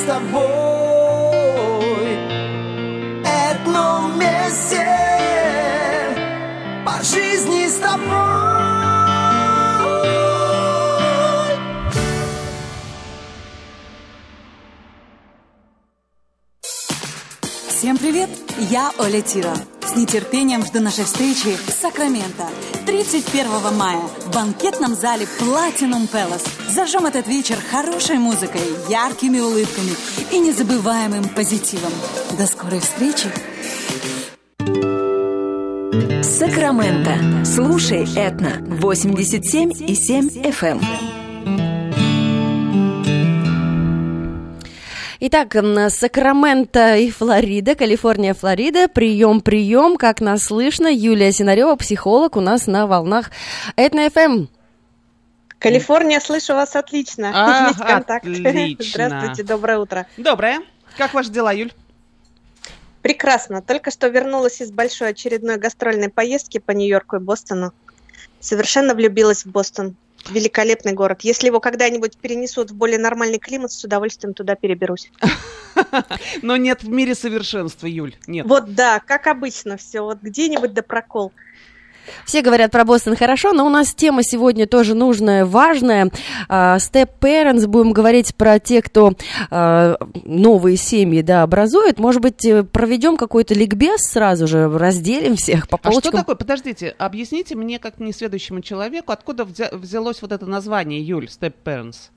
с тобой Одном месте По жизни с тобой Всем привет! Я Оля Тира. С нетерпением жду нашей встречи в Сакраменто 31 мая в банкетном зале Platinum Palace. Зажжем этот вечер хорошей музыкой, яркими улыбками и незабываемым позитивом. До скорой встречи! Сакраменто. Слушай Этно 87 и 7 FM. Итак, Сакраменто и Флорида, Калифорния, Флорида. Прием, прием, как нас слышно. Юлия Синарева, психолог, у нас на волнах Этна ФМ. Калифорния, слышу вас отлично. А, Есть контакт. отлично. Здравствуйте, доброе утро. Доброе. Как ваши дела, Юль? Прекрасно. Только что вернулась из большой очередной гастрольной поездки по Нью-Йорку и Бостону. Совершенно влюбилась в Бостон. Великолепный город. Если его когда-нибудь перенесут в более нормальный климат, с удовольствием туда переберусь. Но нет в мире совершенства, Юль. Нет. Вот да, как обычно все. Вот где-нибудь да прокол. Все говорят про Бостон хорошо, но у нас тема сегодня тоже нужная, важная. А, Step Parents, будем говорить про тех, кто а, новые семьи да, образует. Может быть, э, проведем какой-то ликбез сразу же, разделим всех по А что полочкам. такое? Подождите, объясните мне, как несведущему человеку, откуда взя- взялось вот это название, Юль, Step Parents?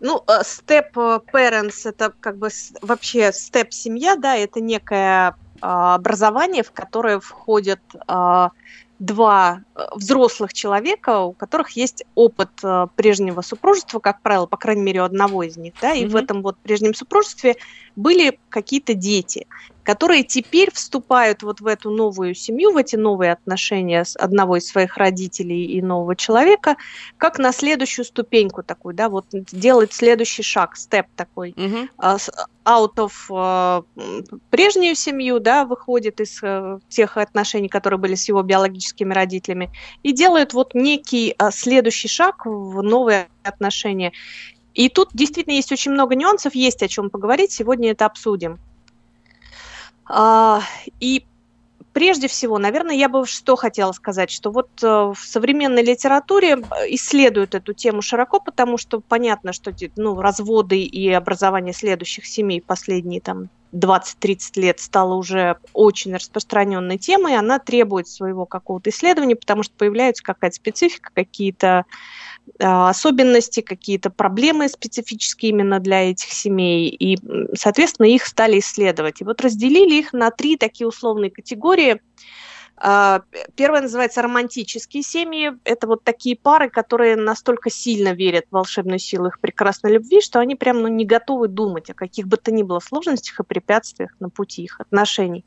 Ну, э, step parents это как бы вообще step семья, да, это некое а, образование, в которое входят а, два э, взрослых человека, у которых есть опыт э, прежнего супружества, как правило, по крайней мере, у одного из них, да, и в Мгм. этом вот прежнем супружестве были какие-то дети, которые теперь вступают вот в эту новую семью, в эти новые отношения с одного из своих родителей и нового человека, как на следующую ступеньку такую, да, вот делает следующий шаг, степ такой, с- out of э, прежнюю семью, да, выходит из э, тех отношений, которые были с его биологическими родителями, и делают вот некий а, следующий шаг в новые отношения. И тут действительно есть очень много нюансов, есть о чем поговорить, сегодня это обсудим. А, И прежде всего, наверное, я бы что хотела сказать, что вот э, в современной литературе э, исследуют эту тему широко, потому что понятно, что ну, разводы и образование следующих семей последние там 20-30 лет стало уже очень распространенной темой, она требует своего какого-то исследования, потому что появляется какая-то специфика, какие-то э, особенности, какие-то проблемы специфические именно для этих семей, и, соответственно, их стали исследовать. И вот разделили их на три такие условные категории. А, п- Первая называется романтические семьи. Это вот такие пары, которые настолько сильно верят в волшебную силу их прекрасной любви, что они прям ну, не готовы думать о каких бы то ни было сложностях и препятствиях на пути их отношений.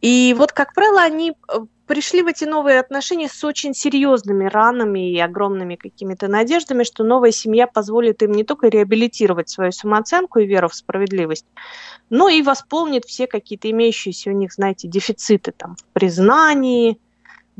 И вот, как правило, они э, пришли в эти новые отношения с очень серьезными ранами и огромными какими-то надеждами, что новая семья позволит им не только реабилитировать свою самооценку и веру в справедливость, но и восполнит все какие-то имеющиеся у них, знаете, дефициты там в признании,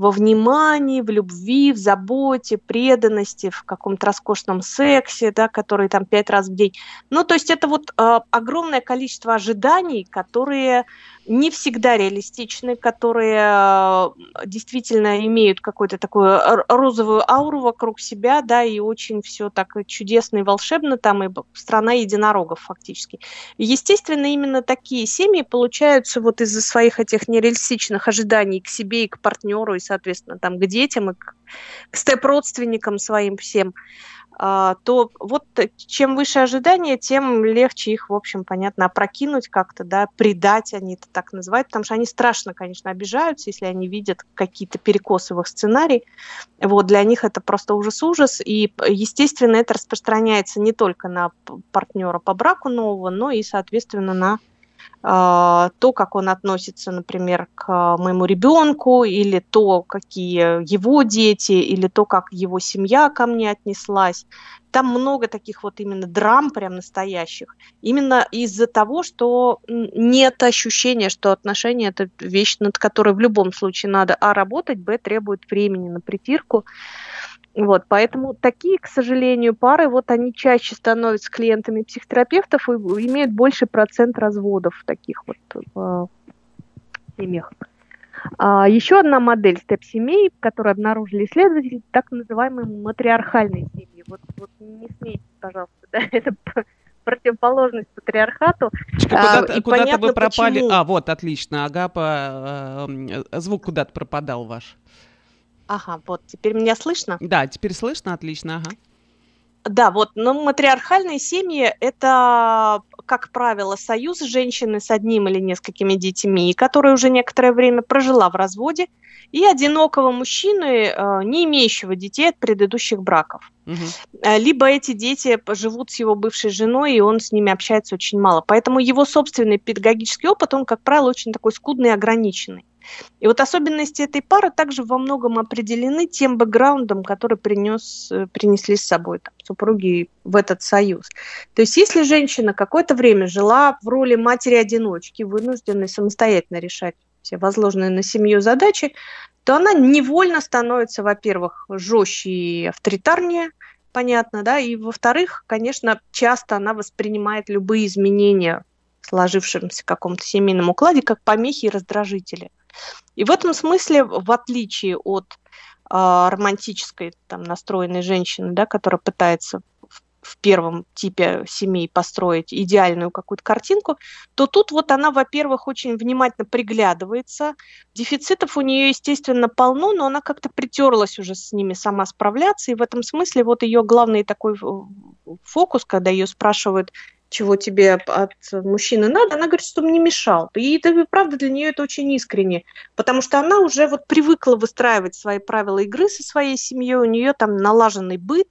во внимании, в любви, в заботе, преданности, в каком-то роскошном сексе, да, который там пять раз в день. Ну, то есть это вот э, огромное количество ожиданий, которые не всегда реалистичны, которые э, действительно имеют какую-то такую розовую ауру вокруг себя, да, и очень все так чудесно и волшебно там, и страна единорогов фактически. Естественно, именно такие семьи получаются вот из-за своих этих нереалистичных ожиданий к себе и к партнеру, и, соответственно, там к детям, и к, к степ-родственникам своим всем, то вот э, чем выше ожидания, тем легче их, в общем, понятно, опрокинуть как-то, да, предать, они это так называют, потому что они страшно, конечно, обижаются, если они видят какие-то перекосы в их сценарий. Вот, для них это просто ужас-ужас, и, естественно, это распространяется не только на партнера по браку нового, но и, соответственно, на а, то, как он относится, например, к моему ребенку, или то, какие его дети, или то, как его семья ко мне отнеслась. Там много таких вот именно драм прям настоящих. Именно из-за того, что нет ощущения, что отношения это вещь, над которой в любом случае надо а работать, б требует времени на притирку. Вот, поэтому такие, к сожалению, пары, вот они чаще становятся клиентами психотерапевтов и имеют больший процент разводов таких вот в семьях. А, еще одна модель степ-семей, которую обнаружили исследователи, так называемые матриархальные семьи. Вот, вот не смейте, пожалуйста, да, это противоположность патриархату. Куда-то, а, куда вы пропали. Почему. А, вот, отлично. Агапа, э, звук куда-то пропадал ваш. Ага, вот, теперь меня слышно? Да, теперь слышно, отлично, ага. Да, вот, но матриархальные семьи – это, как правило, союз женщины с одним или несколькими детьми, которая уже некоторое время прожила в разводе, и одинокого мужчины, э, не имеющего детей от предыдущих браков. Угу. Либо эти дети живут с его бывшей женой, и он с ними общается очень мало. Поэтому его собственный педагогический опыт, он, как правило, очень такой скудный и ограниченный. И вот особенности этой пары также во многом определены тем бэкграундом, который принес, э, принесли с собой там, супруги в этот союз. То есть если женщина какое-то время жила в роли матери-одиночки, вынужденной самостоятельно решать все возложенные на семью задачи, то она невольно становится, во-первых, жестче и авторитарнее, понятно, да, и во-вторых, конечно, часто она воспринимает любые изменения в сложившемся каком-то семейном укладе как помехи и раздражители. И в этом смысле, в отличие от э, романтической там, настроенной женщины, да, которая пытается в первом типе семей построить идеальную какую-то картинку, то тут вот она, во-первых, очень внимательно приглядывается. Дефицитов у нее, естественно, полно, но она как-то притерлась уже с ними сама справляться. И в этом смысле вот ее главный такой фокус, когда ее спрашивают, чего тебе от мужчины надо, она говорит, что мне мешал. И это, правда, для нее это очень искренне, потому что она уже вот привыкла выстраивать свои правила игры со своей семьей, у нее там налаженный быт,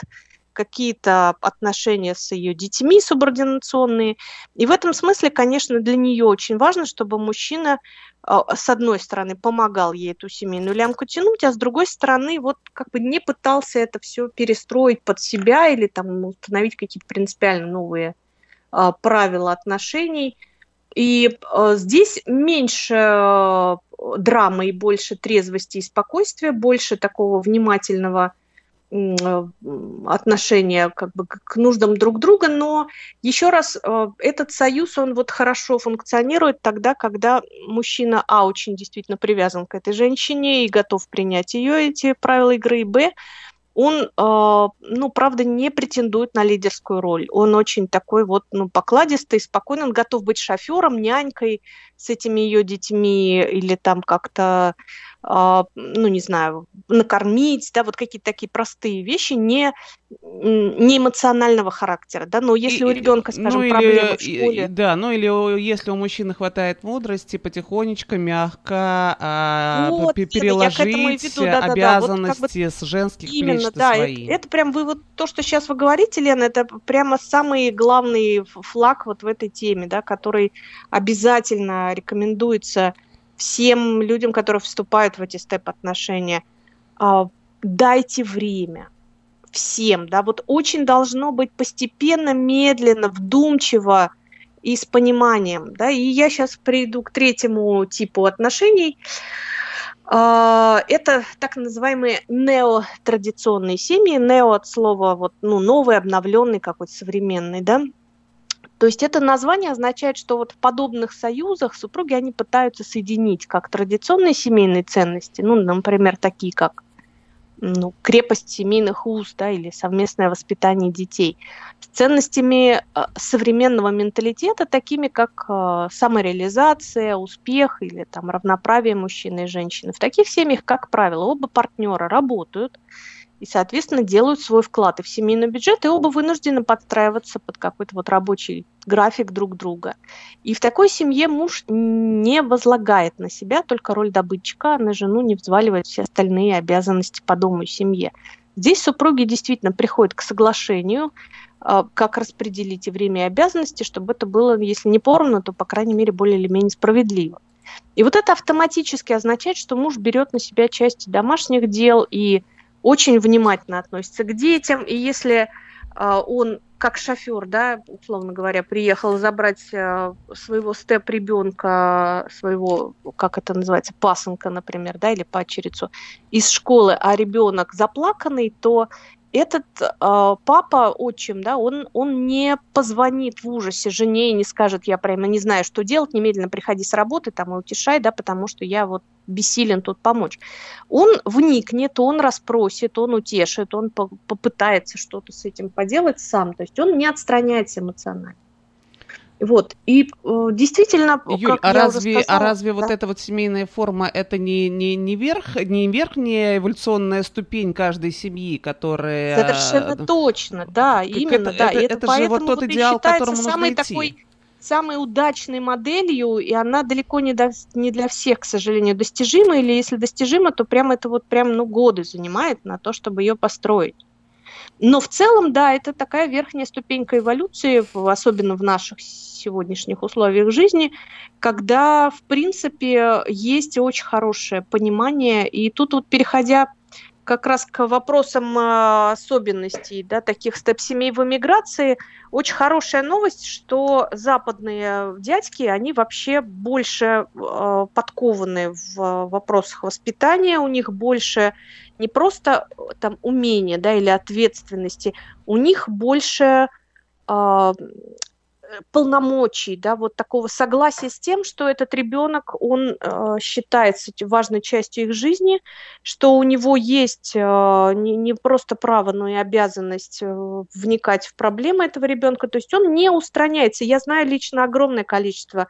какие-то отношения с ее детьми субординационные. И в этом смысле, конечно, для нее очень важно, чтобы мужчина а, с одной стороны помогал ей эту семейную лямку тянуть, а с другой стороны вот как бы не пытался это все перестроить под себя или там установить какие-то принципиально новые правила отношений. И а, здесь меньше а, драмы и больше трезвости и спокойствия, больше такого внимательного отношения как бы к нуждам друг друга, но еще раз, этот союз, он вот хорошо функционирует тогда, когда мужчина, а, очень действительно привязан к этой женщине и готов принять ее, эти правила игры, и, б, он, а, ну, правда, не претендует на лидерскую роль. Он очень такой вот, ну, покладистый, спокойный, он готов быть шофером, нянькой с этими ее детьми или там как-то ну, не знаю, накормить, да, вот какие-то такие простые вещи, не, не эмоционального характера, да, но если и, у ребенка, скажем, ну, проблемы в школе... Да, ну или если у мужчины хватает мудрости, потихонечку, мягко а, вот, переложить веду, да, обязанности да, да. Вот как бы с женских Именно, плеч да, свои. Это, это прям вы вот то, что сейчас вы говорите, Лена, это прямо самый главный флаг вот в этой теме, да, который обязательно рекомендуется всем людям, которые вступают в эти степ-отношения, а, дайте время всем, да, вот очень должно быть постепенно, медленно, вдумчиво и с пониманием, да, и я сейчас приду к третьему типу отношений, а, это так называемые неотрадиционные семьи, нео от слова вот, ну, новый, обновленный, какой-то современный, да, то есть это название означает, что вот в подобных союзах супруги, они пытаются соединить как традиционные семейные ценности, ну, например, такие как ну, крепость семейных уз да, или совместное воспитание детей, с ценностями э, современного менталитета, такими как э, самореализация, успех или там, равноправие мужчины и женщины. В таких семьях, как правило, оба партнера работают, и, соответственно, делают свой вклад и в семейный бюджет, и оба вынуждены подстраиваться под какой-то вот рабочий график друг друга. И в такой семье муж не возлагает на себя только роль добытчика, а на жену не взваливает все остальные обязанности по дому и семье. Здесь супруги действительно приходят к соглашению, а, как распределить и время и обязанности, чтобы это было, если не поровну, то, по крайней мере, более или менее справедливо. И вот это автоматически означает, что муж берет на себя часть домашних дел и очень внимательно относится к детям, и если а, он как шофер, да, условно говоря, приехал забрать э, своего степ-ребенка, своего, как это называется, пасынка, например, да, или падчерицу из школы, а ребенок заплаканный, то этот э, папа, отчим, да, он, он не позвонит в ужасе жене и не скажет, я прямо не знаю, что делать, немедленно приходи с работы там и утешай, да, потому что я вот бессилен тут помочь. Он вникнет, он расспросит, он утешит, он по попытается что-то с этим поделать сам, то есть он не отстраняется эмоционально. Вот. И э, действительно, Юль, а разве, а сказала, а разве да? вот эта вот семейная форма это не, не, не, верх, не верхняя эволюционная ступень каждой семьи, которая... Совершенно точно, да, как именно, это, да. Это, и это, это же вот тот идеал, к которому самой нужно идти. такой самой удачной моделью, и она далеко не, до, не для всех, к сожалению, достижима, или если достижима, то прям это вот прям ну, годы занимает на то, чтобы ее построить. Но в целом, да, это такая верхняя ступенька эволюции, особенно в наших сегодняшних условиях жизни, когда, в принципе, есть очень хорошее понимание. И тут вот переходя как раз к вопросам а, особенностей да, таких степ-семей в эмиграции, очень хорошая новость, что западные дядьки, они вообще больше э, подкованы в вопросах воспитания, у них больше не просто там умения да, или ответственности, у них больше полномочий, да, вот такого согласия с тем, что этот ребенок, он э, считается важной частью их жизни, что у него есть э, не, не просто право, но и обязанность э, вникать в проблемы этого ребенка, то есть он не устраняется. Я знаю лично огромное количество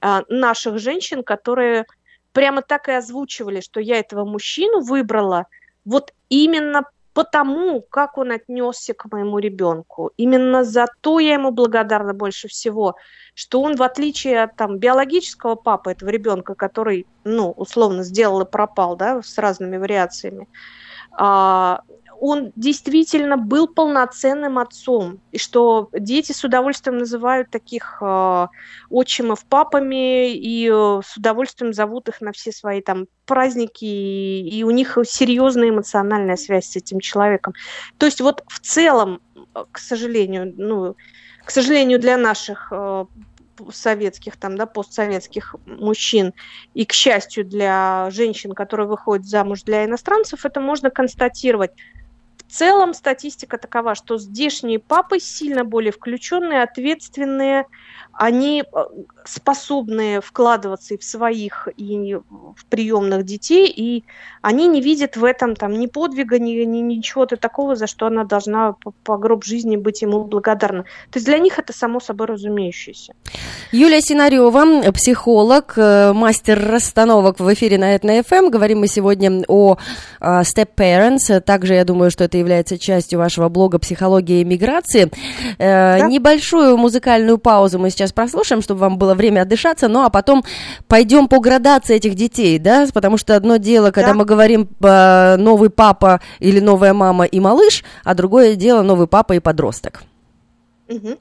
э, наших женщин, которые прямо так и озвучивали, что я этого мужчину выбрала вот именно потому, как он отнесся к моему ребенку. Именно за то я ему благодарна больше всего, что он, в отличие от там, биологического папы этого ребенка, который, ну, условно, сделал и пропал, да, с разными вариациями, а, он действительно был полноценным отцом, и что дети с удовольствием называют таких э, отчимов папами и э, с удовольствием зовут их на все свои там праздники, и, и у них серьезная эмоциональная связь с этим человеком. То есть вот в целом, к сожалению, ну, к сожалению для наших э, советских, там, да, постсоветских мужчин, и, к счастью, для женщин, которые выходят замуж для иностранцев, это можно констатировать. В целом статистика такова, что здешние папы сильно более включенные, ответственные, они э, способны вкладываться и в своих, и в приемных детей, и они не видят в этом там ни подвига, ни, ни ничего-то такого, за что она должна по, по гроб жизни быть ему благодарна. То есть для них это само собой разумеющееся. Юлия Синарева, психолог, э, мастер расстановок в эфире на Этно ФМ. Говорим мы сегодня о э, Step Parents. Также, я думаю, что это является частью вашего блога «Психология иммиграции». Да? Небольшую музыкальную паузу мы сейчас сейчас прослушаем, чтобы вам было время отдышаться, ну а потом пойдем по градации этих детей, да, потому что одно дело, когда да. мы говорим э, новый папа или новая мама и малыш, а другое дело новый папа и подросток. Угу.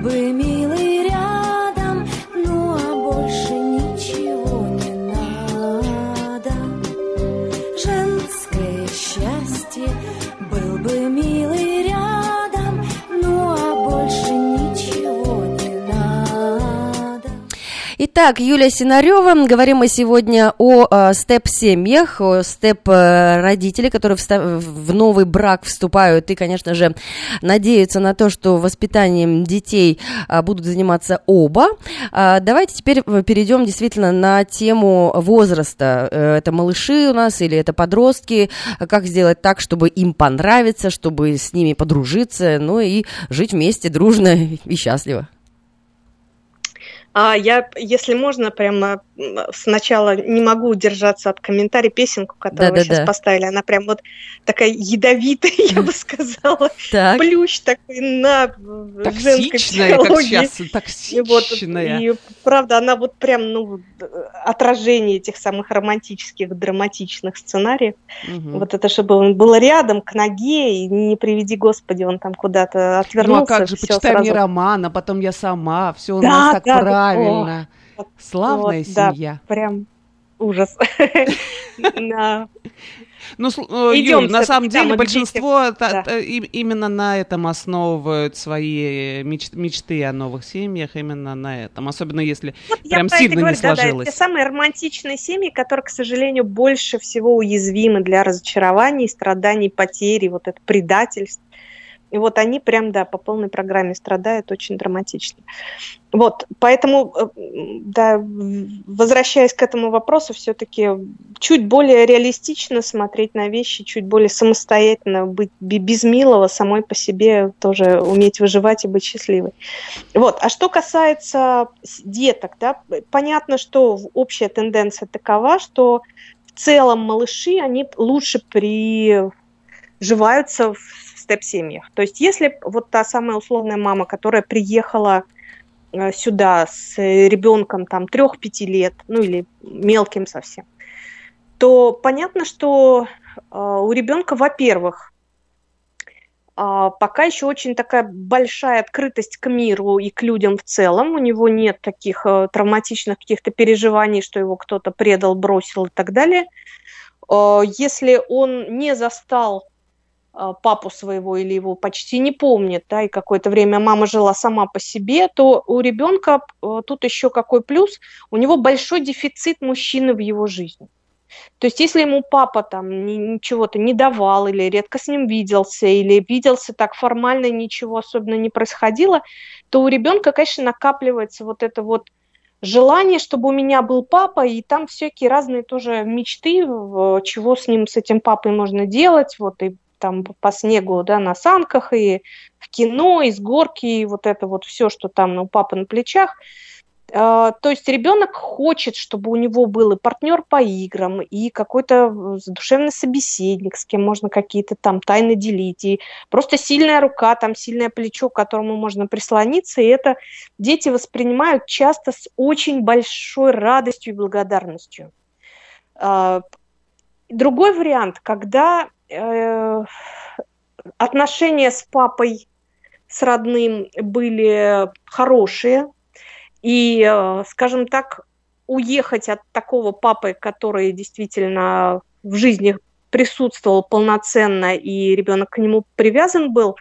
sobre me. Итак, Юлия Синарева, говорим мы сегодня о э, степ-семьях, о степ-родителей, которые в новый брак вступают и, конечно же, надеются на то, что воспитанием детей э, будут заниматься оба. Э, давайте теперь перейдем действительно на тему возраста. Это малыши у нас или это подростки? Как сделать так, чтобы им понравиться, чтобы с ними подружиться, ну и жить вместе дружно и счастливо? А я, если можно, прямо сначала не могу удержаться от комментария песенку, которую да, вы да, сейчас да. поставили. Она прям вот такая ядовитая, я бы сказала. Так. Плющ такой на женской психологии. Токсичная. И, правда, она вот прям, ну, отражение этих самых романтических, драматичных сценариев. Угу. Вот это, чтобы он был рядом, к ноге, и не приведи, Господи, он там куда-то отвернулся. Ну, а как же, почитай сразу. мне роман, а потом я сама, все у нас так правильно. Славная вот, семья. Да, прям ужас. Ну, э, Юль, на самом деле большинство именно на этом основывают свои мечты о новых семьях, именно на этом, особенно если прям сильно не сложилось. Это самые романтичные семьи, которые, к сожалению, больше всего уязвимы для разочарований, страданий, потери, вот это предательство. И вот они прям, да, по полной программе страдают очень драматично. Вот, поэтому, э, да, возвращаясь к этому вопросу, все-таки чуть более реалистично смотреть на вещи, чуть более самостоятельно быть без милого, самой по себе тоже уметь выживать и быть счастливой. Вот, а что касается деток, да, понятно, что общая тенденция такова, что в целом малыши, они лучше приживаются в степ-семьях. То есть если вот та самая условная мама, которая приехала э, сюда с ребенком там 3-5 лет, ну или мелким совсем, то понятно, что э, у ребенка, во-первых, э, пока еще очень такая большая открытость к миру и к людям в целом. У него нет таких травматичных каких-то переживаний, что его кто-то предал, бросил и так далее. Если он не застал а, папу своего или его почти не помнит, да, и какое-то время мама жила сама по себе, то у ребенка э, тут еще какой плюс, у него большой дефицит мужчины в его жизни. То есть если ему папа там ничего-то не давал или редко с ним виделся, или виделся так формально, ничего особенно не происходило, то у ребенка, конечно, накапливается вот это вот желание, чтобы у меня был папа, и там всякие разные тоже мечты, чего с ним, с этим папой можно делать, вот и там по снегу, да, на санках, и в кино, и с горки, и вот это вот все, что там у папы на плечах. А, то есть ребенок хочет, чтобы у него был и партнер по играм, и какой-то душевный собеседник, с кем можно какие-то там тайны делить, и просто сильная рука, там сильное плечо, к которому можно прислониться, и это дети воспринимают часто с очень большой радостью и благодарностью. А, другой вариант, когда Э, отношения с папой, с родным были хорошие. И, э, скажем так, уехать от такого папы, который действительно в жизни присутствовал полноценно, и ребенок к нему привязан был,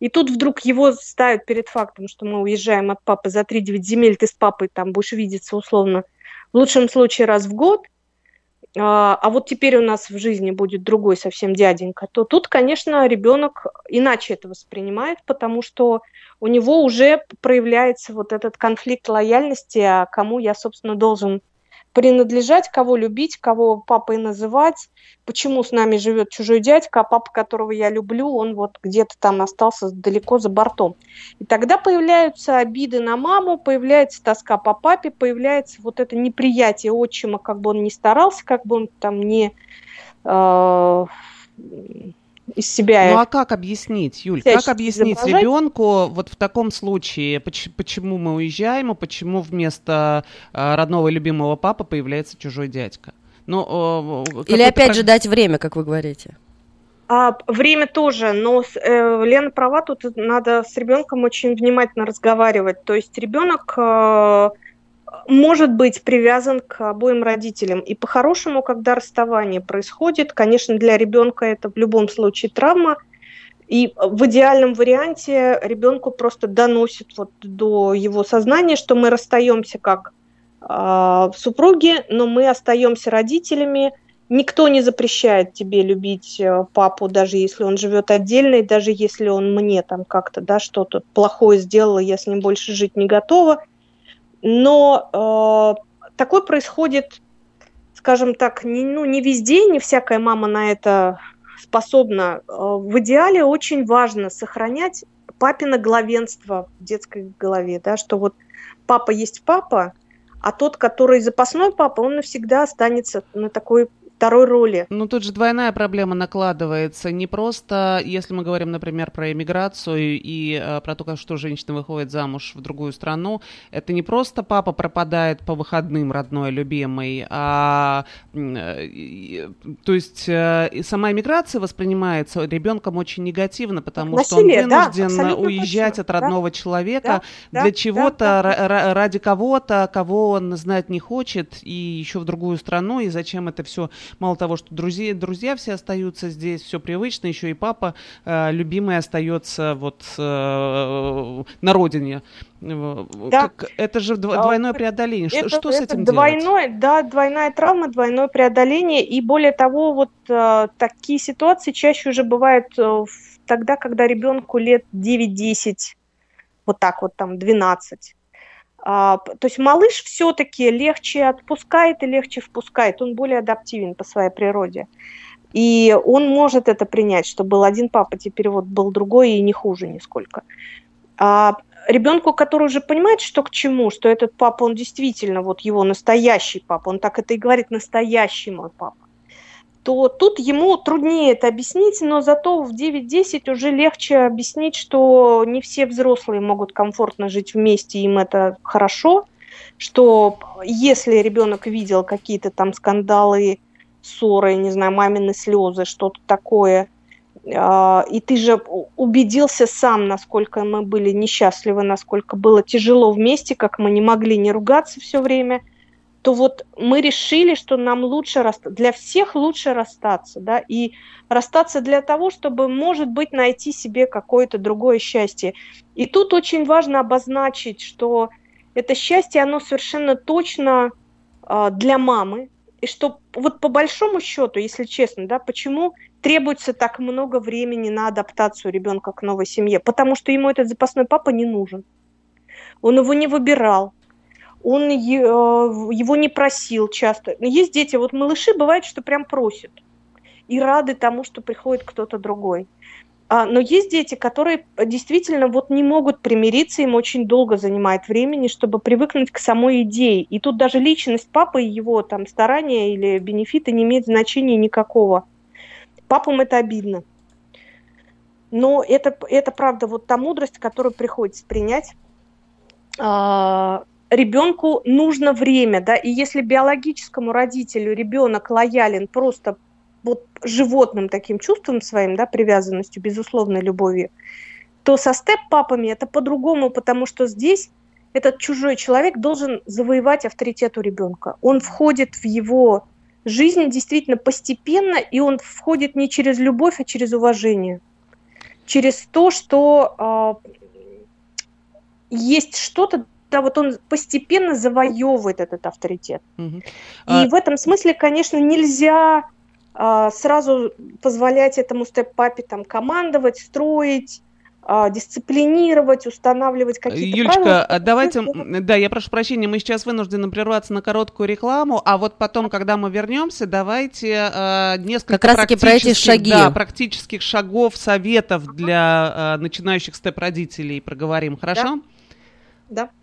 и тут вдруг его ставят перед фактом, что мы уезжаем от папы за 3-9 земель, ты с папой там будешь видеться условно в лучшем случае раз в год, а, а вот теперь у нас в жизни будет другой совсем дяденька, то тут, конечно, ребенок иначе это воспринимает, потому что у него уже проявляется вот этот конфликт лояльности, а кому я, собственно, должен принадлежать, кого любить, кого папой называть, почему с нами живет чужой дядька, а папа, которого я люблю, он вот где-то там остался далеко за бортом. И тогда появляются обиды на маму, появляется тоска по папе, появляется вот это неприятие отчима, как бы он ни старался, как бы он там не э, из себя. Ну а как объяснить, Юль, как объяснить ребенку вот в таком случае, почему, мы уезжаем, и почему вместо э, родного и любимого папы появляется чужой дядька? Ну, Или опять же дать время, как вы говорите. А, время тоже, но э, Лена права, тут надо с ребенком очень внимательно разговаривать. То есть ребенок э, может быть привязан к обоим родителям. И по-хорошему, когда расставание происходит, конечно, для ребенка это в любом случае травма. И в идеальном варианте ребенку просто доносит вот до его сознания, что мы расстаемся как э, супруги, но мы остаемся родителями. Никто не запрещает тебе любить э, папу, даже если он живет отдельно, и даже если он мне там как-то да, что-то плохое сделал, я с ним больше жить не готова. Но э, такое происходит, скажем так, не, ну, не везде, не всякая мама на это способна. Э, в идеале очень важно сохранять папино главенство в детской голове, да, что вот папа есть папа, а тот, который запасной папа, он навсегда останется на такой второй роли. Ну, тут же двойная проблема накладывается. Не просто, если мы говорим, например, про эмиграцию и э, про то, как что женщина выходит замуж в другую страну, это не просто папа пропадает по выходным, родной, любимый, а э, то есть э, сама эмиграция воспринимается ребенком очень негативно, потому Насилие, что он вынужден да, уезжать точно, от родного да, человека да, для да, чего-то, да, да. ради кого-то, кого он знать не хочет, и еще в другую страну, и зачем это все мало того, что друзья, друзья все остаются здесь, все привычно, еще и папа э, любимый остается вот э, на родине. Да. Как, это же двойное преодоление. Это, что, что с этим двойное, делать? Да, двойная травма, двойное преодоление. И более того, вот э, такие ситуации чаще уже бывают э, тогда, когда ребенку лет 9-10, вот так вот там 12. А, то есть малыш все-таки легче отпускает и легче впускает, он более адаптивен по своей природе. И он может это принять, что был один папа, теперь вот был другой и не хуже нисколько. А ребенку, который уже понимает, что к чему, что этот папа, он действительно вот его настоящий папа, он так это и говорит, настоящий мой папа то тут ему труднее это объяснить, но зато в 9-10 уже легче объяснить, что не все взрослые могут комфортно жить вместе, им это хорошо, что если ребенок видел какие-то там скандалы, ссоры, не знаю, мамины слезы, что-то такое, а, и ты же убедился сам, насколько мы были несчастливы, насколько было тяжело вместе, как мы не могли не ругаться все время – то вот мы решили, что нам лучше для всех лучше расстаться, да, и расстаться для того, чтобы, может быть, найти себе какое-то другое счастье. И тут очень важно обозначить, что это счастье, оно совершенно точно э, для мамы, и что вот по большому счету, если честно, да, почему требуется так много времени на адаптацию ребенка к новой семье? Потому что ему этот запасной папа не нужен. Он его не выбирал, он э, его не просил часто. Есть дети, вот малыши бывает, что прям просят и рады тому, что приходит кто-то другой. А, но есть дети, которые действительно вот не могут примириться, им очень долго занимает времени, чтобы привыкнуть к самой идее. И тут даже личность папы и его там старания или бенефиты не имеют значения никакого. Папам это обидно. Но это, это правда вот та мудрость, которую приходится принять а, ребенку нужно время, да, и если биологическому родителю ребенок лоялен просто вот животным таким чувством своим, да, привязанностью, безусловной любовью, то со степ-папами это по-другому, потому что здесь этот чужой человек должен завоевать авторитет у ребенка. Он входит в его жизнь действительно постепенно, и он входит не через любовь, а через уважение. Через то, что э, есть что-то да, вот он постепенно завоевывает этот авторитет. Угу. И а... в этом смысле, конечно, нельзя а, сразу позволять этому степ-папе там командовать, строить, а, дисциплинировать, устанавливать какие-то Юлечка, правила. А давайте, да, я прошу прощения, мы сейчас вынуждены прерваться на короткую рекламу, а вот потом, когда мы вернемся, давайте э, несколько как раз про эти шаги. Да, практических шагов, советов для э, начинающих степ-родителей проговорим, хорошо? Да. да.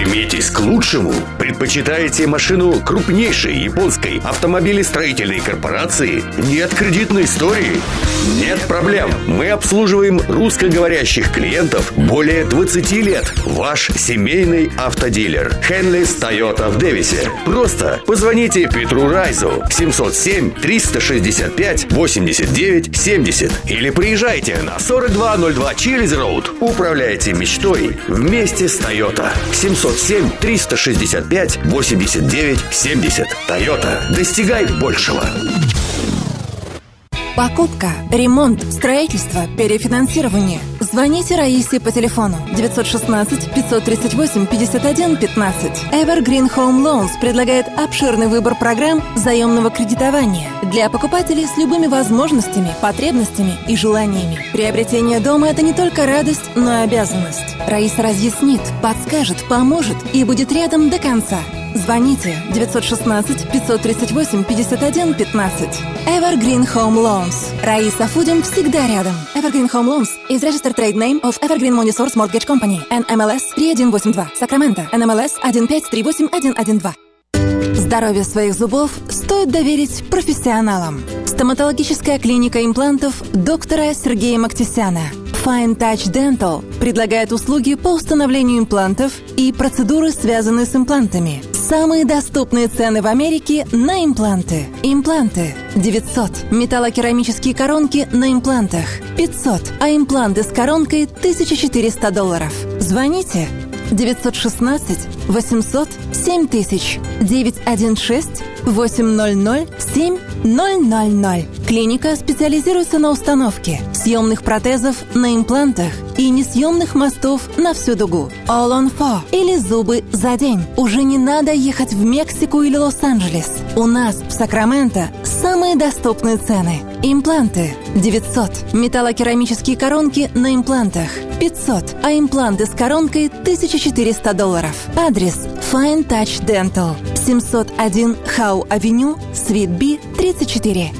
Стремитесь к лучшему? Предпочитаете машину крупнейшей японской автомобилестроительной корпорации? Нет кредитной истории? Нет проблем. Мы обслуживаем русскоговорящих клиентов более 20 лет. Ваш семейный автодилер. Хенлис Тойота в Дэвисе. Просто позвоните Петру Райзу 707 365 89 70 или приезжайте на 4202 Чилиз Роуд. Управляйте мечтой вместе с Тойота. 707 365 89 70. Тойота. Достигай большего. Покупка, ремонт, строительство, перефинансирование. Звоните Раисе по телефону 916 538 51 15. Evergreen Home Loans предлагает обширный выбор программ заемного кредитования для покупателей с любыми возможностями, потребностями и желаниями. Приобретение дома – это не только радость, но и обязанность. Раиса разъяснит, подскажет, поможет и будет рядом до конца. Звоните 916 538 51 15. Evergreen Home Loans. Раиса Фудин всегда рядом. Evergreen Home Loans is registered trade name of Evergreen Money Source Mortgage Company. NMLS 3182. Сакраменто. NMLS 1538112. Здоровье своих зубов стоит доверить профессионалам. Стоматологическая клиника имплантов доктора Сергея Мактисяна – Fine Touch Dental предлагает услуги по установлению имплантов и процедуры, связанные с имплантами. Самые доступные цены в Америке на импланты. Импланты 900. Металлокерамические коронки на имплантах 500. А импланты с коронкой 1400 долларов. Звоните 916 800 7000 916 800 7000. Клиника специализируется на установке съемных протезов на имплантах и несъемных мостов на всю дугу. All on four или зубы за день. Уже не надо ехать в Мексику или Лос-Анджелес. У нас в Сакраменто самые доступные цены. Импланты 900. Металлокерамические коронки на имплантах 500. А импланты с коронкой 1400 долларов. Адрес Fine Touch Dental 701 Хау Авеню, Свит Би, 34.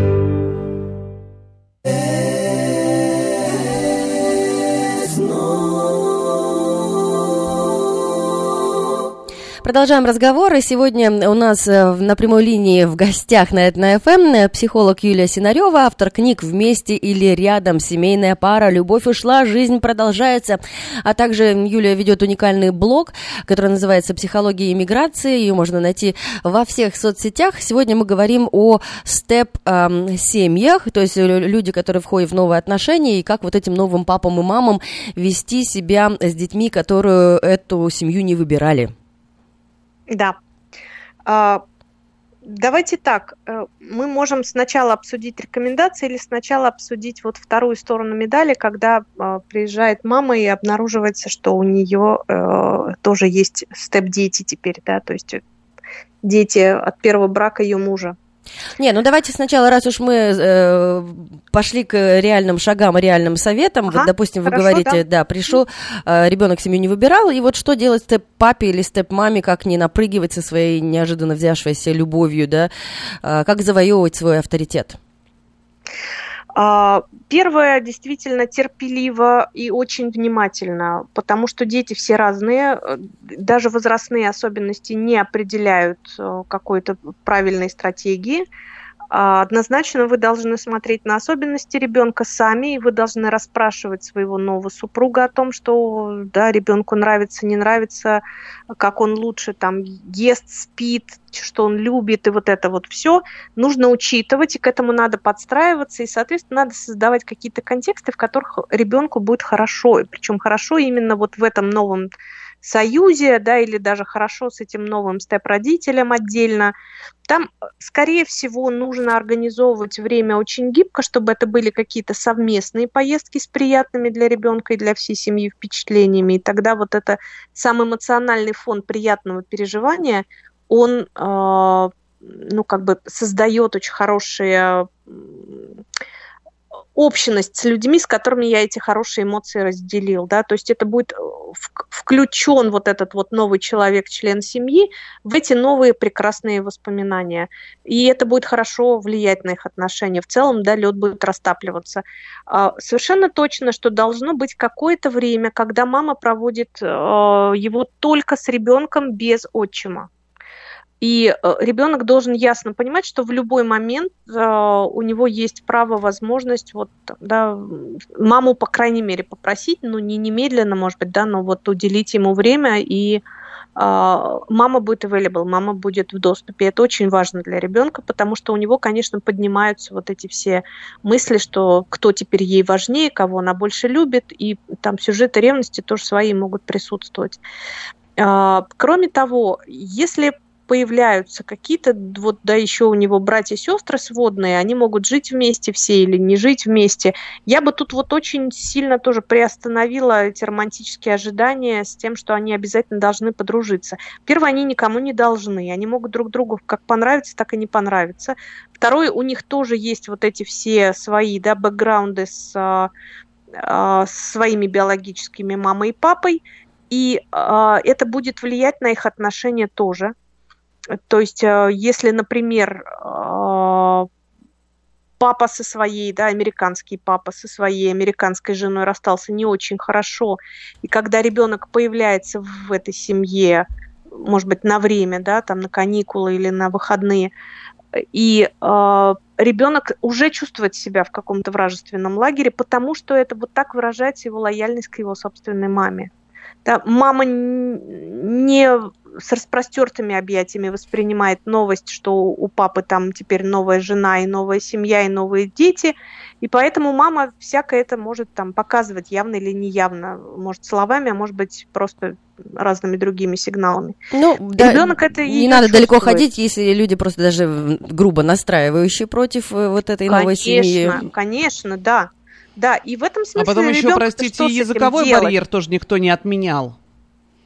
Продолжаем разговор. И сегодня у нас э, на прямой линии в гостях на ФМ э, психолог Юлия Синарева, автор книг «Вместе или рядом. Семейная пара. Любовь ушла, жизнь продолжается». А также Юлия ведет уникальный блог, который называется «Психология иммиграции». Ее можно найти во всех соцсетях. Сегодня мы говорим о степ-семьях, то есть люди, которые входят в новые отношения, и как вот этим новым папам и мамам вести себя с детьми, которые эту семью не выбирали. Да. А, давайте так, э, мы можем сначала обсудить рекомендации или сначала обсудить вот вторую сторону медали, когда а, приезжает мама и обнаруживается, что у нее э, тоже есть степ-дети теперь, да, то есть дети от первого брака ее мужа. Не, ну давайте сначала, раз уж мы э, пошли к реальным шагам, реальным советам, ага, вот, допустим, вы говорите, да, да пришел, э, ребенок семью не выбирал, и вот что делать степ-папе или степ-маме, как не напрыгивать со своей неожиданно взявшейся любовью, да, э, как завоевывать свой авторитет? А, первое, действительно терпеливо и очень внимательно, потому что дети все разные, э, даже возрастные особенности не определяют э, какой-то правильной стратегии. А, однозначно вы должны смотреть на особенности ребенка сами, и вы должны расспрашивать своего нового супруга о том, что да, ребенку нравится, не нравится, как он лучше там ест, спит, что он любит, и вот это вот все нужно учитывать, и к этому надо подстраиваться, и, соответственно, надо создавать какие-то контексты, в которых ребенку будет хорошо, и причем хорошо именно вот в этом новом союзе, да, или даже хорошо с этим новым степ-родителем отдельно. Там, скорее всего, нужно организовывать время очень гибко, чтобы это были какие-то совместные поездки с приятными для ребенка и для всей семьи впечатлениями. И тогда вот это сам эмоциональный фон приятного переживания, он, э, ну, как бы создает очень хорошие общность с людьми, с которыми я эти хорошие эмоции разделил, да, то есть это будет э, включен вот этот вот новый человек, член семьи, в эти новые прекрасные воспоминания, и это будет хорошо влиять на их отношения. В целом, да, лед будет растапливаться. А, совершенно точно, что должно быть какое-то время, когда мама проводит э, его только с ребенком без отчима. И э, ребенок должен ясно понимать, что в любой момент э, у него есть право, возможность вот, да, маму, по крайней мере, попросить, ну, не немедленно, может быть, да, но вот уделить ему время, и э, мама будет available, мама будет в доступе. Это очень важно для ребенка, потому что у него, конечно, поднимаются вот эти все мысли, что кто теперь ей важнее, кого она больше любит, и там сюжеты ревности тоже свои могут присутствовать. Кроме того, если появляются какие-то, вот да, еще у него братья и сестры сводные, они могут жить вместе все или не жить вместе. Я бы тут вот очень сильно тоже приостановила эти романтические ожидания с тем, что они обязательно должны подружиться. Первое, они никому не должны, они могут друг другу как понравиться, так и не понравиться. Второе, у них тоже есть вот эти все свои, да, бэкграунды с а, а, своими биологическими мамой и папой, и э, это будет влиять на их отношения тоже. То есть, э, если, например, э, папа со своей, да, американский папа со своей американской женой расстался не очень хорошо, и когда ребенок появляется в этой семье, может быть, на время, да, там на каникулы или на выходные, и э, ребенок уже чувствует себя в каком-то вражественном лагере, потому что это вот так выражается его лояльность к его собственной маме. Да, мама не с распростертыми объятиями воспринимает новость, что у папы там теперь новая жена и новая семья и новые дети, и поэтому мама всякое это может там показывать явно или неявно, может словами, а может быть просто разными другими сигналами. Ну, да, Ребенок это не надо чувствует. далеко ходить, если люди просто даже грубо настраивающие против э, вот этой конечно, новой семьи. Конечно, конечно, да. Да, и в этом смысле. А потом еще, простите, языковой барьер тоже никто не отменял.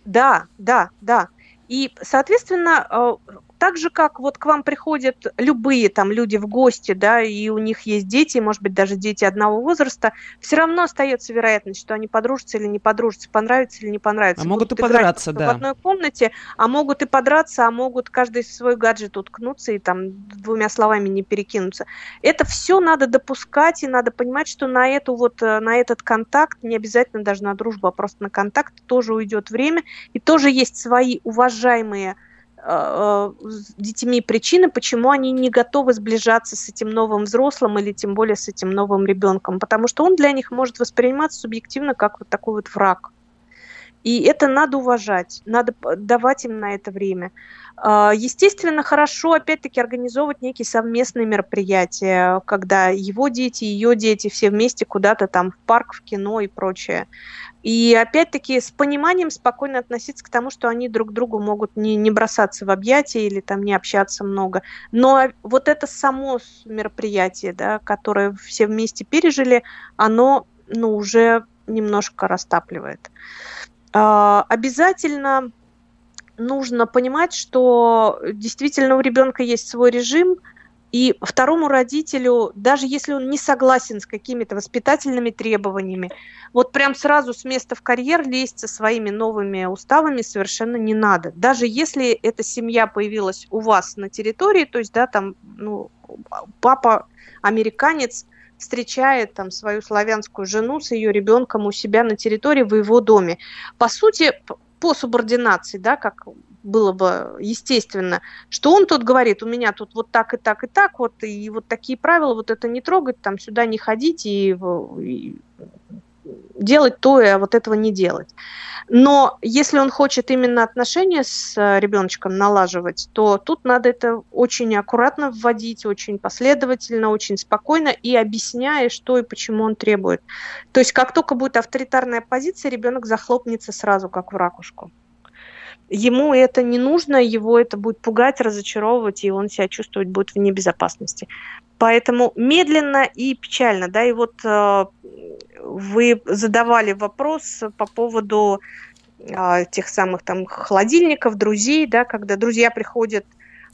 Да, да, да. И, соответственно, э, так же, как вот к вам приходят любые там люди в гости, да, и у них есть дети, может быть, даже дети одного возраста, все равно остается вероятность, что они подружатся или не подружатся, понравится или не понравится. А могут и подраться, да. В одной комнате, а могут и подраться, а могут каждый свой гаджет уткнуться и там двумя словами не перекинуться. Это все надо допускать, и надо понимать, что на эту вот, э, на этот контакт, не обязательно даже на дружбу, а просто на контакт тоже уйдет время, и тоже есть свои уважаемые с детьми причины, почему они не готовы сближаться с этим новым взрослым или тем более с этим новым ребенком, потому что он для них может восприниматься субъективно как вот такой вот враг. И это надо уважать, надо давать им на это время. А, естественно, хорошо, опять-таки, организовывать некие совместные мероприятия, когда его дети, ее дети все вместе куда-то там в парк, в кино и прочее. И опять-таки с пониманием спокойно относиться к тому, что они друг другу могут не, не бросаться в объятия или там не общаться много. Но вот это само мероприятие, да, которое все вместе пережили, оно ну, уже немножко растапливает. А, обязательно нужно понимать, что действительно у ребенка есть свой режим, и второму родителю, даже если он не согласен с какими-то воспитательными требованиями, вот прям сразу с места в карьер лезть со своими новыми уставами совершенно не надо. Даже если эта семья появилась у вас на территории, то есть, да, там, ну, папа американец встречает там свою славянскую жену с ее ребенком у себя на территории в его доме. По сути, по субординации, да, как было бы естественно, что он тут говорит, у меня тут вот так и так и так, вот и вот такие правила, вот это не трогать, там сюда не ходить и, и делать то, а вот этого не делать. Но если он хочет именно отношения с э, ребеночком налаживать, то тут надо это очень аккуратно вводить, очень последовательно, очень спокойно и объясняя, что и почему он требует. То есть как только будет авторитарная позиция, ребенок захлопнется сразу, как в ракушку. Ему это не нужно, его это будет пугать, разочаровывать, и он себя чувствовать будет в небезопасности. Поэтому медленно и печально, да, и вот э, вы задавали вопрос по поводу э, тех самых там холодильников, друзей, да, когда друзья приходят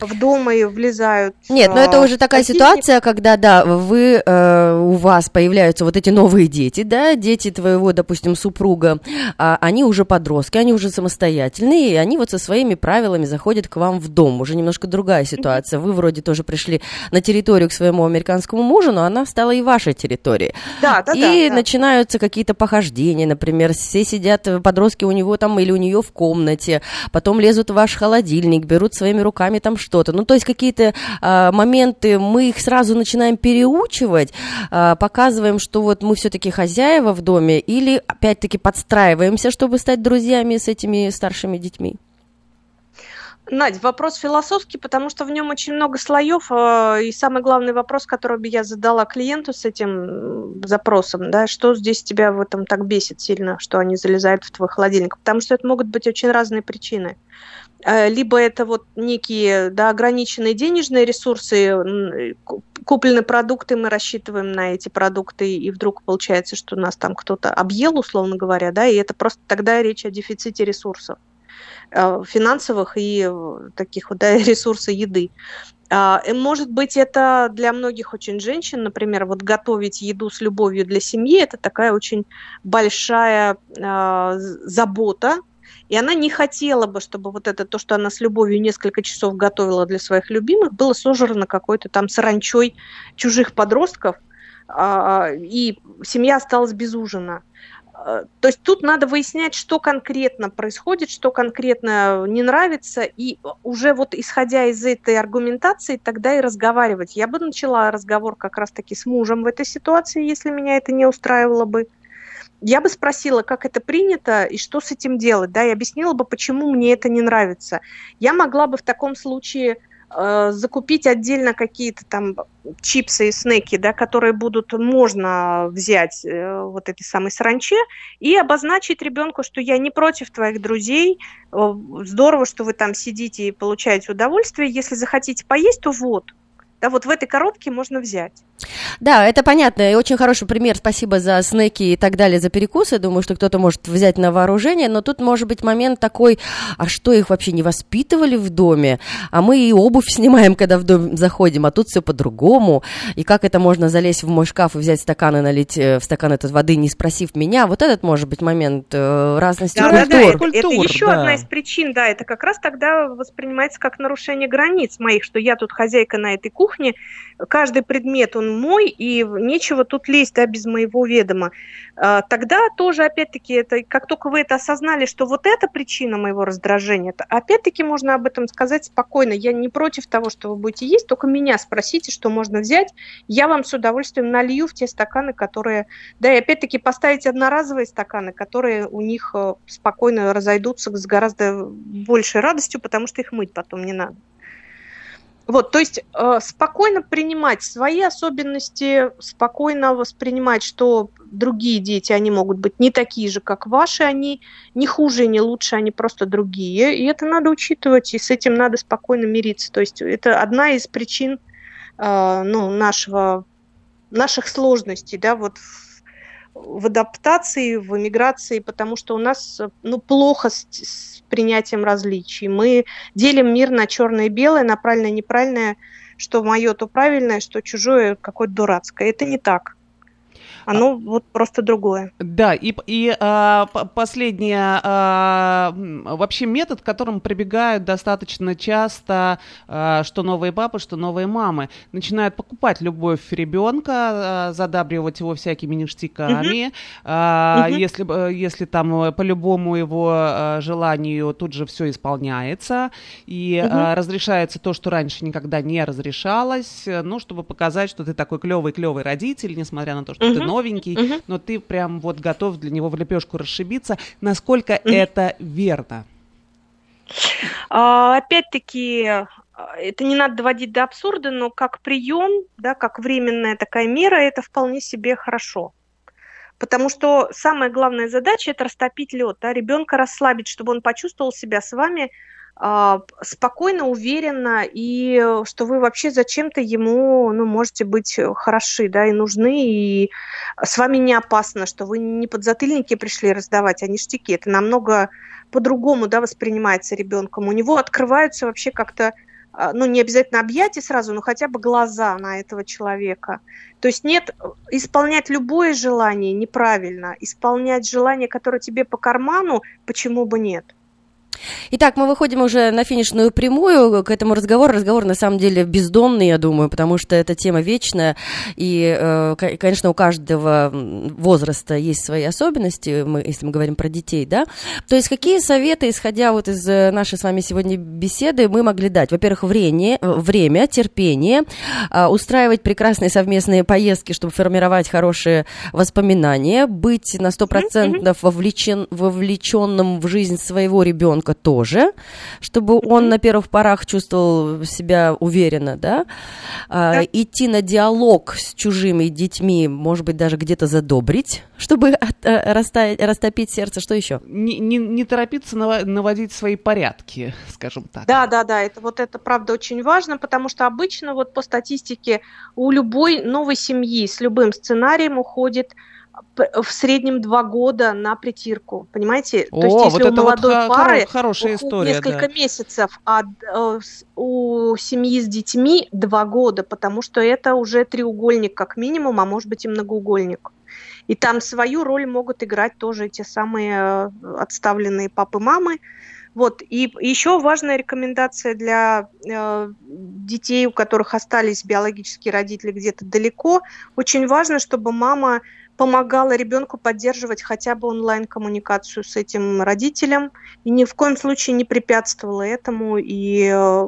в дом и влезают. Нет, но это уже такая ситуация, когда, да, вы, э, у вас появляются вот эти новые дети, да, дети твоего, допустим, супруга, а они уже подростки, они уже самостоятельные, и они вот со своими правилами заходят к вам в дом. Уже немножко другая ситуация. Вы вроде тоже пришли на территорию к своему американскому мужу, но она стала и вашей территорией. Да, да, и да, начинаются какие-то похождения, например, все сидят, подростки у него там или у нее в комнате, потом лезут в ваш холодильник, берут своими руками там что-то. Ну, то есть какие-то а, моменты, мы их сразу начинаем переучивать, а, показываем, что вот мы все-таки хозяева в доме, или опять-таки подстраиваемся, чтобы стать друзьями с этими старшими детьми? Надь, вопрос философский, потому что в нем очень много слоев, а, и самый главный вопрос, который бы я задала клиенту с этим запросом, да, что здесь тебя в этом так бесит сильно, что они залезают в твой холодильник, потому что это могут быть очень разные причины. Э, либо это вот некие да, ограниченные денежные ресурсы, куплены продукты, мы рассчитываем на эти продукты, и вдруг получается, что нас там кто-то объел, условно говоря, да, и это просто тогда речь о дефиците ресурсов э, финансовых и э, таких вот да, ресурсов еды. А, может быть, это для многих очень женщин, например, вот готовить еду с любовью для семьи, это такая очень большая э, забота, и она не хотела бы, чтобы вот это то, что она с любовью несколько часов готовила для своих любимых, было сожрано какой-то там саранчой чужих подростков, а, и семья осталась без ужина. А, то есть тут надо выяснять, что конкретно происходит, что конкретно не нравится, и уже вот исходя из этой аргументации тогда и разговаривать. Я бы начала разговор как раз-таки с мужем в этой ситуации, если меня это не устраивало бы я бы спросила, как это принято и что с этим делать, да, и объяснила бы, почему мне это не нравится. Я могла бы в таком случае э, закупить отдельно какие-то там чипсы и снеки, да, которые будут можно взять э, вот этой самой саранче и обозначить ребенку, что я не против твоих друзей, э, здорово, что вы там сидите и получаете удовольствие, если захотите поесть, то вот, да, вот в этой коробке можно взять. Да, это понятно. И очень хороший пример. Спасибо за снеки и так далее, за перекусы. Думаю, что кто-то может взять на вооружение. Но тут может быть момент такой, а что их вообще не воспитывали в доме? А мы и обувь снимаем, когда в дом заходим, а тут все по-другому. И как это можно залезть в мой шкаф и взять стакан и налить э, в стакан этот воды, не спросив меня? Вот этот может быть момент э, разности да, культур. Да, да, это, культур, это еще да. одна из причин, да, это как раз тогда воспринимается как нарушение границ моих, что я тут хозяйка на этой кухне, каждый предмет, он мой, и нечего тут лезть, да, без моего ведома. А, тогда тоже, опять-таки, это, как только вы это осознали, что вот это причина моего раздражения, то опять-таки можно об этом сказать спокойно. Я не против того, что вы будете есть, только меня спросите, что можно взять. Я вам с удовольствием налью в те стаканы, которые... Да, и опять-таки поставить одноразовые стаканы, которые у них э, спокойно разойдутся с гораздо большей радостью, потому что их мыть потом не надо. Вот, то есть э, спокойно принимать свои особенности, спокойно воспринимать, что другие дети, они могут быть не такие же, как ваши, они не хуже, не лучше, они просто другие. И это надо учитывать, и с этим надо спокойно мириться. То есть это одна из причин э, ну, нашего, наших сложностей, да, вот в адаптации, в эмиграции, потому что у нас ну, плохо с, с принятием различий. Мы делим мир на черное и белое, на правильное и неправильное, что мое, то правильное, что чужое какое-то дурацкое. Это не так. Оно а, вот просто другое. Да, и, и а, последнее, а, вообще метод, к которому прибегают достаточно часто, а, что новые папы, что новые мамы, начинают покупать любовь ребенка, а, задабривать его всякими ништяками, угу. а, угу. если, если там по любому его а, желанию тут же все исполняется, и угу. а, разрешается то, что раньше никогда не разрешалось, ну, чтобы показать, что ты такой клевый-клевый родитель, несмотря на то, что угу. ты новенький, угу. но ты прям вот готов для него в лепешку расшибиться. Насколько угу. это верно? А, опять-таки, это не надо доводить до абсурда, но как прием, да, как временная такая мера, это вполне себе хорошо. Потому что самая главная задача – это растопить лед, да, ребенка расслабить, чтобы он почувствовал себя с вами э, спокойно, уверенно, и что вы вообще зачем-то ему, ну, можете быть хороши, да, и нужны, и с вами не опасно, что вы не подзатыльники пришли раздавать, а ништяки. Это намного по-другому, да, воспринимается ребенком. У него открываются вообще как-то а, ну, не обязательно объятия сразу, но хотя бы глаза на этого человека. То есть нет, исполнять любое желание неправильно, исполнять желание, которое тебе по карману, почему бы нет? Итак, мы выходим уже на финишную прямую к этому разговору. Разговор на самом деле бездонный, я думаю, потому что эта тема вечная. И, э, конечно, у каждого возраста есть свои особенности, мы, если мы говорим про детей, да. То есть какие советы, исходя вот из э, нашей с вами сегодня беседы, мы могли дать? Во-первых, время, время терпение, а, устраивать прекрасные совместные поездки, чтобы формировать хорошие воспоминания, быть на 100% вовлечен, вовлеченным в жизнь своего ребенка, ребенка тоже, чтобы он на первых порах чувствовал себя уверенно, да? А, да. идти на диалог с чужими детьми, может быть, даже где-то задобрить, чтобы э, растопить сердце. Что еще? Не, не, не торопиться наводить свои порядки, скажем так. Да, да, да, это вот это правда очень важно, потому что обычно вот по статистике у любой новой семьи с любым сценарием уходит в среднем два года на притирку, понимаете? О, То есть если вот у молодой вот пары хорошая история, несколько да. месяцев, а у семьи с детьми два года, потому что это уже треугольник как минимум, а может быть и многоугольник. И там свою роль могут играть тоже те самые э, отставленные папы-мамы. Вот. И еще важная рекомендация для э, детей, у которых остались биологические родители где-то далеко. Очень важно, чтобы мама помогала ребенку поддерживать хотя бы онлайн-коммуникацию с этим родителем и ни в коем случае не препятствовала этому. И э,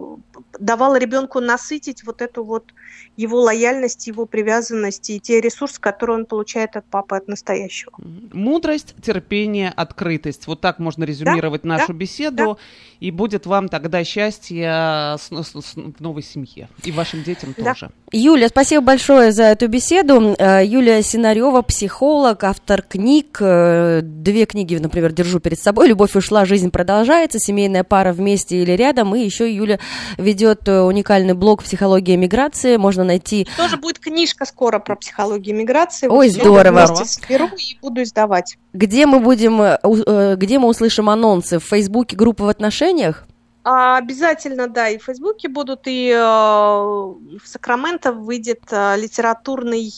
давала ребенку насытить вот эту вот его лояльность, его привязанность и те ресурсы, которые он получает от папы, от настоящего. Мудрость, терпение, открытость. Вот так можно резюмировать да, нашу да, беседу. Да. И будет вам тогда счастье с, с, с, в новой семье. И вашим детям да. тоже. Юля, спасибо большое за эту беседу. Э, Юлия Синарева, психолог, автор книг. Э, две книги, например, держу перед собой. «Любовь ушла, жизнь продолжается», «Семейная пара вместе или рядом». И еще Юля ведет э, уникальный блог «Психология миграции». Можно найти... Тоже будет книжка скоро про психологию миграции. Ой, вот здорово. Соберу и буду издавать. Где мы будем, э, где мы услышим анонсы? В Фейсбуке группы в отношениях? А, обязательно, да, и в Фейсбуке будут, и э, в Сакраменто выйдет э, литературный,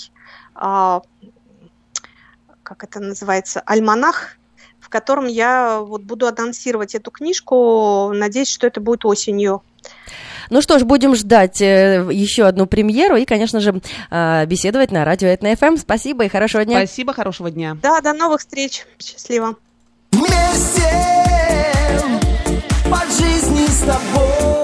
э, как это называется, альманах, в котором я вот буду анонсировать эту книжку. Надеюсь, что это будет осенью. Ну что ж, будем ждать э, еще одну премьеру и, конечно же, э, беседовать на радио Этна ФМ. Спасибо и хорошего дня. Спасибо, хорошего дня. Да, до новых встреч. Счастливо. Вместе по жизни с тобой.